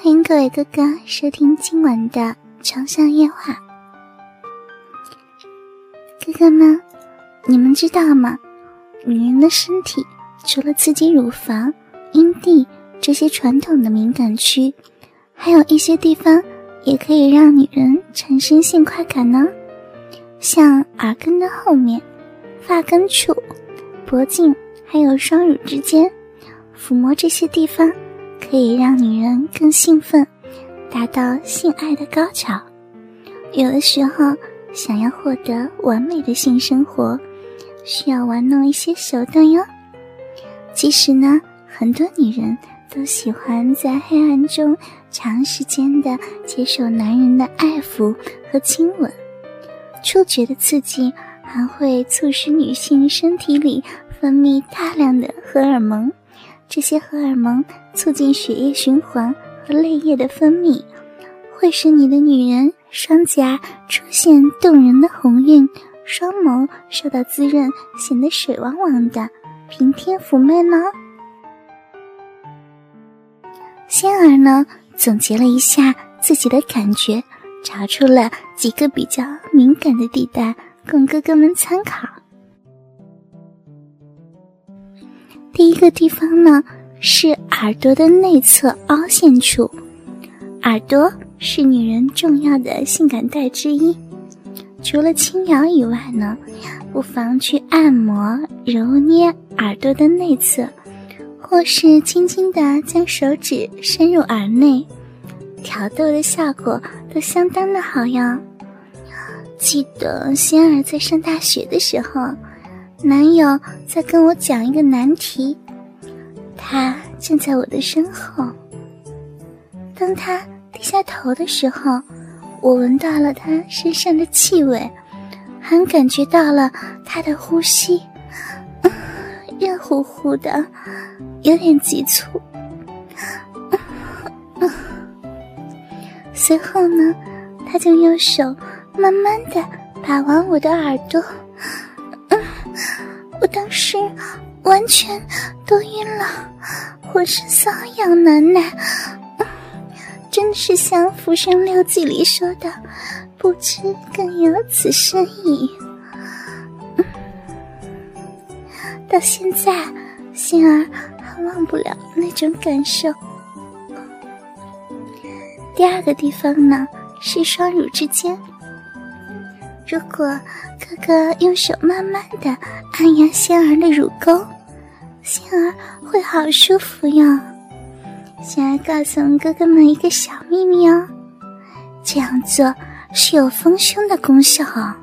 欢迎各位哥哥收听今晚的床上夜话。哥哥们，你们知道吗？女人的身体除了刺激乳房、阴蒂这些传统的敏感区，还有一些地方也可以让女人产生性快感呢。像耳根的后面、发根处、脖颈，还有双乳之间，抚摸这些地方，可以让女人更兴奋，达到性爱的高潮。有的时候，想要获得完美的性生活，需要玩弄一些手段哟。其实呢，很多女人都喜欢在黑暗中长时间的接受男人的爱抚和亲吻。触觉的刺激还会促使女性身体里分泌大量的荷尔蒙，这些荷尔蒙促进血液循环和泪液的分泌，会使你的女人双颊出现动人的红晕，双眸受到滋润，显得水汪汪的，平添妩媚呢。仙儿呢，总结了一下自己的感觉。找出了几个比较敏感的地带，供哥哥们参考。第一个地方呢是耳朵的内侧凹陷处，耳朵是女人重要的性感带之一。除了轻摇以外呢，不妨去按摩、揉捏耳朵的内侧，或是轻轻的将手指伸入耳内。挑逗的效果都相当的好哟！记得仙儿在上大学的时候，男友在跟我讲一个难题，他站在我的身后。当他低下头的时候，我闻到了他身上的气味，还感觉到了他的呼吸，热乎乎的，有点急促。随后呢，他就用手慢慢的把玩我的耳朵，我当时完全都晕了，浑身瘙痒难耐，真的是像《浮生六记》里说的，不知更有此深意。到现在，心儿还忘不了那种感受。第二个地方呢是双乳之间，如果哥哥用手慢慢的按压仙儿的乳沟，仙儿会好舒服哟。仙儿告诉哥哥们一个小秘密哦，这样做是有丰胸的功效哦。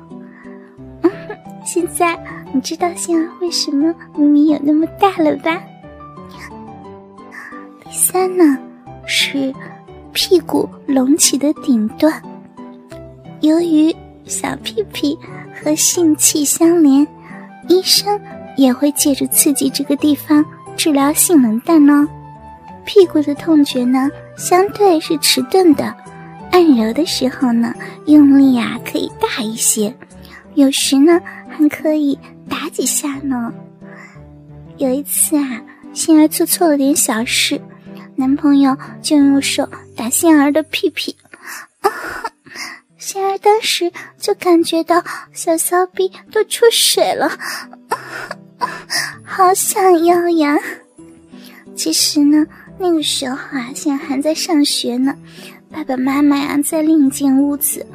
嗯哼现在你知道仙儿为什么明明有那么大了吧？第三呢是。屁股隆起的顶端，由于小屁屁和性器相连，医生也会借着刺激这个地方治疗性冷淡哦。屁股的痛觉呢，相对是迟钝的，按揉的时候呢，用力呀可以大一些，有时呢还可以打几下呢。有一次啊，杏儿做错了点小事。男朋友就用手打杏儿的屁屁，仙儿当时就感觉到小骚逼都出水了，好想要呀！其实呢，那个时候啊，仙儿还在上学呢，爸爸妈妈呀在另一间屋子。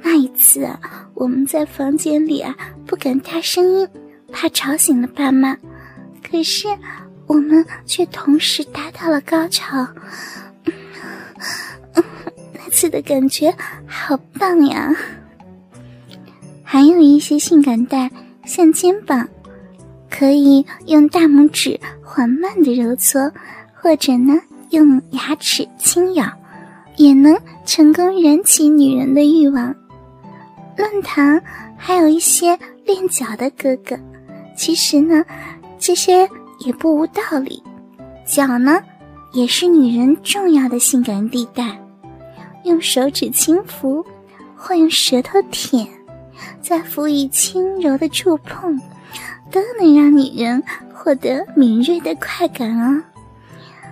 那一次啊，我们在房间里啊不敢大声音，怕吵醒了爸妈，可是。我们却同时达到了高潮，那次的感觉好棒呀！还有一些性感带，像肩膀，可以用大拇指缓慢的揉搓，或者呢用牙齿轻咬，也能成功燃起女人的欲望。论坛还有一些练脚的哥哥，其实呢，这些。也不无道理，脚呢，也是女人重要的性感地带。用手指轻抚，或用舌头舔，再辅以轻柔的触碰，都能让女人获得敏锐的快感哦。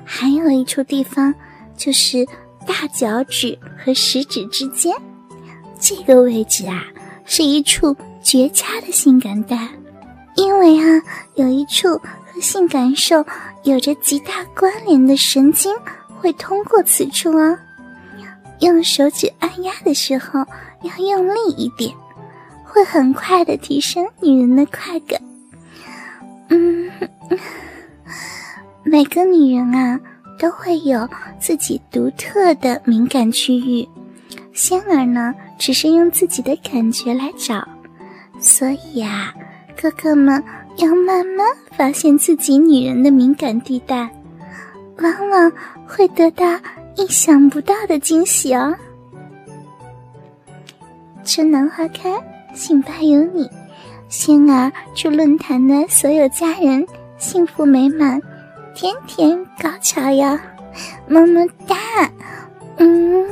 还有一处地方，就是大脚趾和食指之间，这个位置啊，是一处绝佳的性感带，因为啊，有一处和性感受有着极大关联的神经会通过此处啊。用手指按压的时候要用力一点，会很快的提升女人的快感。嗯，每个女人啊。都会有自己独特的敏感区域，仙儿呢，只是用自己的感觉来找，所以呀，哥哥们要慢慢发现自己女人的敏感地带，往往会得到意想不到的惊喜哦。春暖花开，幸吧有你，仙儿祝论坛的所有家人幸福美满。天天高潮哟，么么哒，嗯。